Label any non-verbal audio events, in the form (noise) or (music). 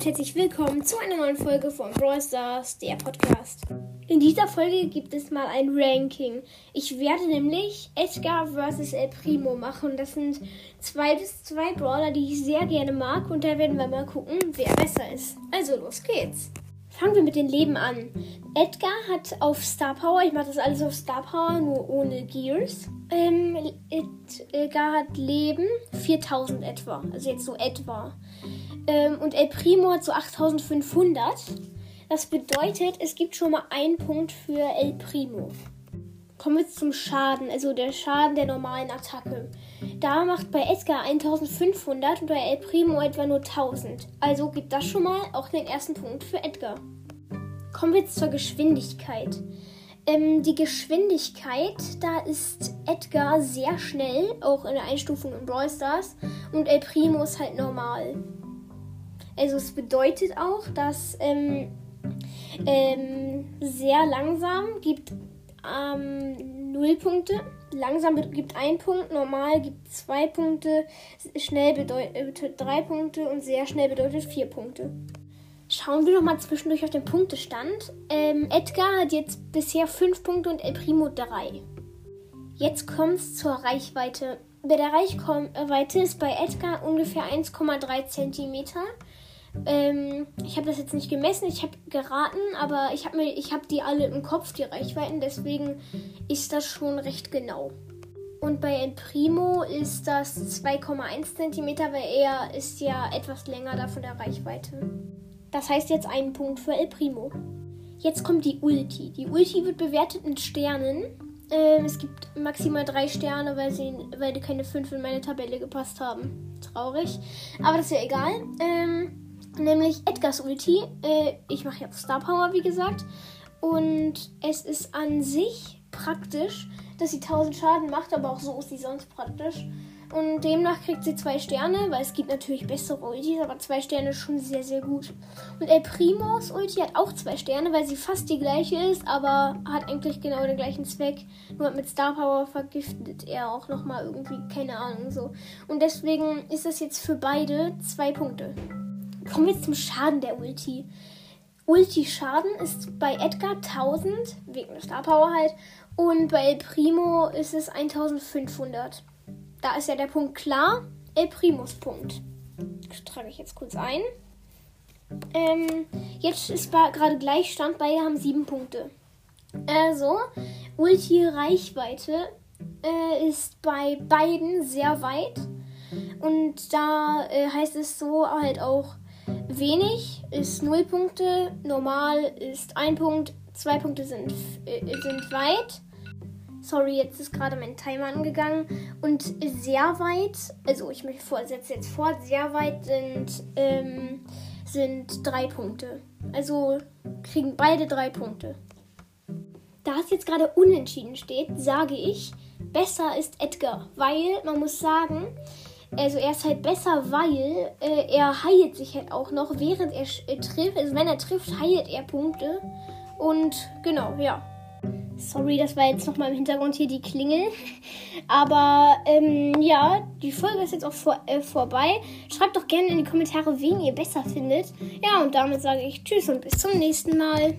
und herzlich willkommen zu einer neuen Folge von Brawl Stars, der Podcast. In dieser Folge gibt es mal ein Ranking. Ich werde nämlich Edgar vs. El Primo machen. Das sind zwei bis zwei Brawler, die ich sehr gerne mag und da werden wir mal gucken, wer besser ist. Also los geht's. Fangen wir mit den Leben an. Edgar hat auf Star Power, ich mache das alles auf Star Power, nur ohne Gears. Ähm, Edgar hat Leben 4000 etwa. Also jetzt so etwa. Ähm, und El Primo hat so 8500. Das bedeutet, es gibt schon mal einen Punkt für El Primo. Kommen wir zum Schaden, also der Schaden der normalen Attacke. Da macht bei Edgar 1500 und bei El Primo etwa nur 1000. Also gibt das schon mal auch den ersten Punkt für Edgar. Kommen wir jetzt zur Geschwindigkeit. Ähm, die Geschwindigkeit, da ist Edgar sehr schnell, auch in der Einstufung in Brawl Stars. Und El Primo ist halt normal. Also es bedeutet auch, dass ähm, ähm, sehr langsam gibt ähm, 0 Punkte, langsam gibt 1 Punkt, normal gibt 2 Punkte, schnell bedeutet 3 Punkte und sehr schnell bedeutet 4 Punkte. Schauen wir nochmal zwischendurch auf den Punktestand. Ähm, Edgar hat jetzt bisher 5 Punkte und El Primo 3. Jetzt kommt es zur Reichweite. Bei der Reichweite ist bei Edgar ungefähr 1,3 cm ähm, ich habe das jetzt nicht gemessen, ich habe geraten, aber ich habe mir, die alle im Kopf, die Reichweiten, deswegen ist das schon recht genau. Und bei El Primo ist das 2,1 cm, weil er ist ja etwas länger da von der Reichweite. Das heißt jetzt einen Punkt für El Primo. Jetzt kommt die Ulti. Die Ulti wird bewertet in Sternen. Ähm, es gibt maximal drei Sterne, weil, sie, weil keine fünf in meine Tabelle gepasst haben. Traurig. Aber das ist ja egal. Ähm, nämlich Edgars Ulti. Äh, ich mache jetzt Star Power, wie gesagt. Und es ist an sich praktisch, dass sie 1000 Schaden macht, aber auch so ist sie sonst praktisch. Und demnach kriegt sie zwei Sterne, weil es gibt natürlich bessere Ultis, aber zwei Sterne ist schon sehr, sehr gut. Und El Primos Ulti hat auch zwei Sterne, weil sie fast die gleiche ist, aber hat eigentlich genau den gleichen Zweck. Nur mit Star Power vergiftet er auch nochmal irgendwie, keine Ahnung so. Und deswegen ist das jetzt für beide zwei Punkte. Kommen wir jetzt zum Schaden der Ulti. Ulti-Schaden ist bei Edgar 1000, wegen der Star Power halt, und bei El Primo ist es 1500. Da ist ja der Punkt klar. El Primos Punkt. Das trage ich jetzt kurz ein. Ähm, jetzt ist gerade Gleichstand, beide haben sieben Punkte. Also, Ulti-Reichweite äh, ist bei beiden sehr weit. Und da äh, heißt es so halt auch Wenig ist 0 Punkte, normal ist 1 Punkt, 2 Punkte sind, äh, sind weit. Sorry, jetzt ist gerade mein Timer angegangen. Und sehr weit, also ich vorsetze jetzt fort, sehr weit sind, ähm, sind 3 Punkte. Also kriegen beide 3 Punkte. Da es jetzt gerade unentschieden steht, sage ich, besser ist Edgar, weil man muss sagen, also er ist halt besser, weil äh, er heilt sich halt auch noch, während er äh, trifft. Also wenn er trifft, heilt er Punkte. Und genau, ja. Sorry, das war jetzt nochmal im Hintergrund hier die Klingel. (laughs) Aber ähm, ja, die Folge ist jetzt auch vor, äh, vorbei. Schreibt doch gerne in die Kommentare, wen ihr besser findet. Ja, und damit sage ich Tschüss und bis zum nächsten Mal.